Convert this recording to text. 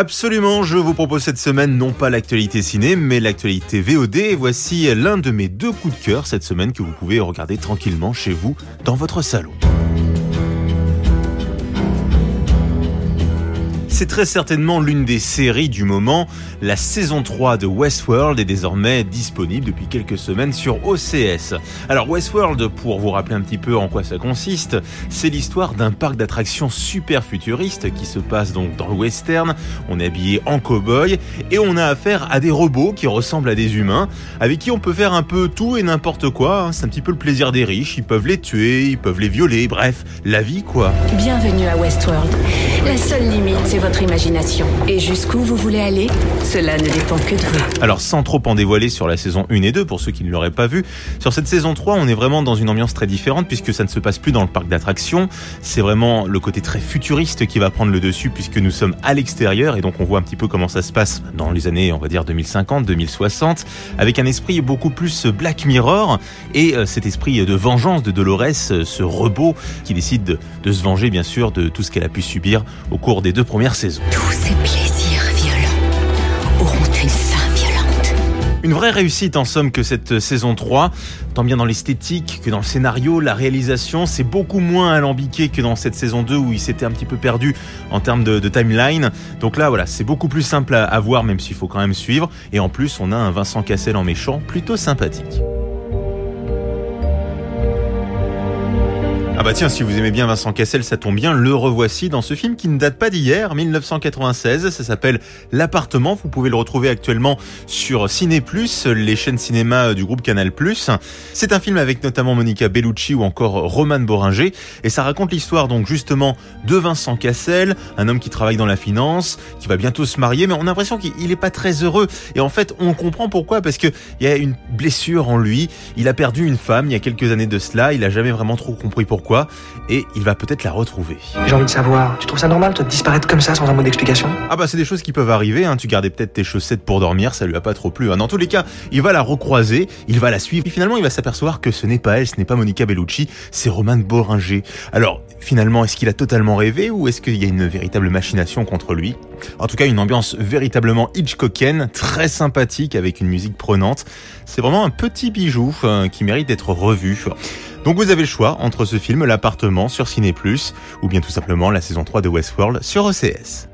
Absolument, je vous propose cette semaine non pas l'actualité ciné, mais l'actualité VOD. Et voici l'un de mes deux coups de cœur cette semaine que vous pouvez regarder tranquillement chez vous dans votre salon. C'est très certainement l'une des séries du moment. La saison 3 de Westworld est désormais disponible depuis quelques semaines sur OCS. Alors Westworld, pour vous rappeler un petit peu en quoi ça consiste, c'est l'histoire d'un parc d'attractions super futuriste qui se passe donc dans le western. On est habillé en cow-boy et on a affaire à des robots qui ressemblent à des humains, avec qui on peut faire un peu tout et n'importe quoi. Hein. C'est un petit peu le plaisir des riches. Ils peuvent les tuer, ils peuvent les violer, bref, la vie quoi. Bienvenue à Westworld. La seule limite, c'est votre imagination. Et jusqu'où vous voulez aller, cela ne dépend que de vous. Alors sans trop en dévoiler sur la saison 1 et 2 pour ceux qui ne l'auraient pas vu, sur cette saison 3 on est vraiment dans une ambiance très différente puisque ça ne se passe plus dans le parc d'attractions, c'est vraiment le côté très futuriste qui va prendre le dessus puisque nous sommes à l'extérieur et donc on voit un petit peu comment ça se passe dans les années on va dire 2050, 2060 avec un esprit beaucoup plus Black Mirror et euh, cet esprit de vengeance de Dolores, euh, ce robot qui décide de, de se venger bien sûr de tout ce qu'elle a pu subir au cours des deux premières saisons. Tous ces plaisirs violents auront une fin violente. Une vraie réussite en somme que cette saison 3, tant bien dans l'esthétique que dans le scénario, la réalisation, c'est beaucoup moins alambiqué que dans cette saison 2 où il s'était un petit peu perdu en termes de, de timeline. Donc là voilà, c'est beaucoup plus simple à, à voir même s'il faut quand même suivre. Et en plus, on a un Vincent Cassel en méchant plutôt sympathique. Ah bah tiens, si vous aimez bien Vincent Cassel, ça tombe bien, le revoici dans ce film qui ne date pas d'hier, 1996, ça s'appelle L'appartement, vous pouvez le retrouver actuellement sur Ciné+, les chaînes cinéma du groupe Canal+. C'est un film avec notamment Monica Bellucci ou encore Roman Boringer, et ça raconte l'histoire donc justement de Vincent Cassel, un homme qui travaille dans la finance, qui va bientôt se marier, mais on a l'impression qu'il est pas très heureux, et en fait on comprend pourquoi, parce que il y a une blessure en lui, il a perdu une femme il y a quelques années de cela, il a jamais vraiment trop compris pourquoi, et il va peut-être la retrouver. J'ai envie de savoir, tu trouves ça normal, toi, de disparaître comme ça sans un mot d'explication? Ah bah c'est des choses qui peuvent arriver, hein. tu gardais peut-être tes chaussettes pour dormir, ça lui a pas trop plu. Hein. Dans tous les cas, il va la recroiser, il va la suivre, et finalement il va s'apercevoir que ce n'est pas elle, ce n'est pas Monica Bellucci, c'est Roman Boringer. Alors finalement, est-ce qu'il a totalement rêvé ou est-ce qu'il y a une véritable machination contre lui? En tout cas, une ambiance véritablement Hitchcockienne, très sympathique avec une musique prenante. C'est vraiment un petit bijou euh, qui mérite d'être revu. Donc vous avez le choix entre ce film, L'appartement sur Ciné+, ou bien tout simplement la saison 3 de Westworld sur OCS.